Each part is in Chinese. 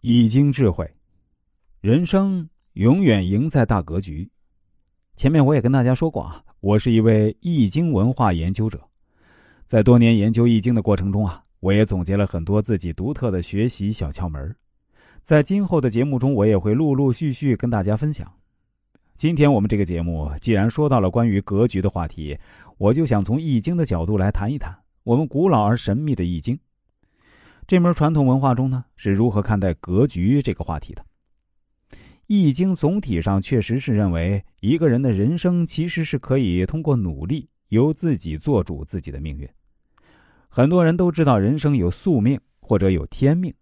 易经智慧，人生永远赢在大格局。前面我也跟大家说过啊，我是一位易经文化研究者，在多年研究易经的过程中啊，我也总结了很多自己独特的学习小窍门在今后的节目中，我也会陆陆续续跟大家分享。今天我们这个节目既然说到了关于格局的话题，我就想从易经的角度来谈一谈我们古老而神秘的易经。这门传统文化中呢，是如何看待格局这个话题的？《易经》总体上确实是认为，一个人的人生其实是可以通过努力，由自己做主自己的命运。很多人都知道，人生有宿命或者有天命，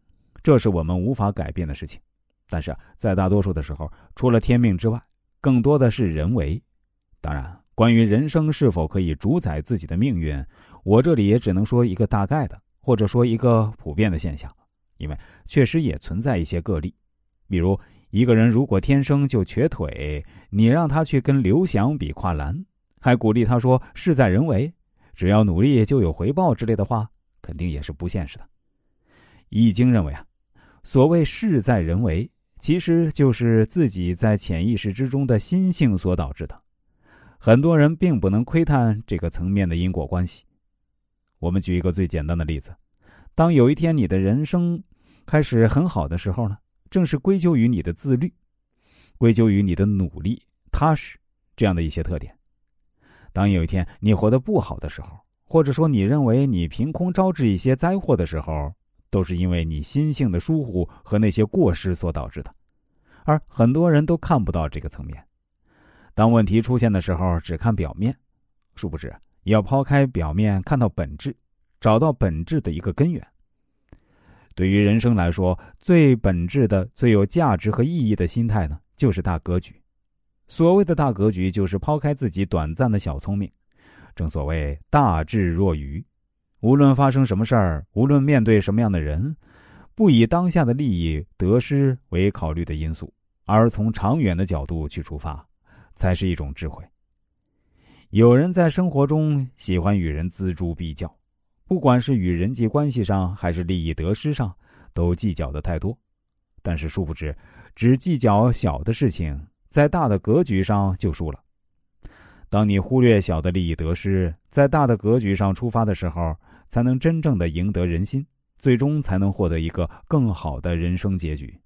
这是我们无法改变的事情。但是在大多数的时候，除了天命之外，更多的是人为。当然，关于人生是否可以主宰自己的命运，我这里也只能说一个大概的。或者说一个普遍的现象，因为确实也存在一些个例，比如一个人如果天生就瘸腿，你让他去跟刘翔比跨栏，还鼓励他说“事在人为，只要努力就有回报”之类的话，肯定也是不现实的。易经认为啊，所谓“事在人为”，其实就是自己在潜意识之中的心性所导致的，很多人并不能窥探这个层面的因果关系。我们举一个最简单的例子：当有一天你的人生开始很好的时候呢，正是归咎于你的自律，归咎于你的努力、踏实这样的一些特点；当有一天你活得不好的时候，或者说你认为你凭空招致一些灾祸的时候，都是因为你心性的疏忽和那些过失所导致的。而很多人都看不到这个层面，当问题出现的时候，只看表面，殊不知。要抛开表面，看到本质，找到本质的一个根源。对于人生来说，最本质的、最有价值和意义的心态呢，就是大格局。所谓的大格局，就是抛开自己短暂的小聪明。正所谓大智若愚，无论发生什么事儿，无论面对什么样的人，不以当下的利益得失为考虑的因素，而从长远的角度去出发，才是一种智慧。有人在生活中喜欢与人锱铢必较，不管是与人际关系上还是利益得失上，都计较的太多。但是殊不知，只计较小的事情，在大的格局上就输了。当你忽略小的利益得失，在大的格局上出发的时候，才能真正的赢得人心，最终才能获得一个更好的人生结局。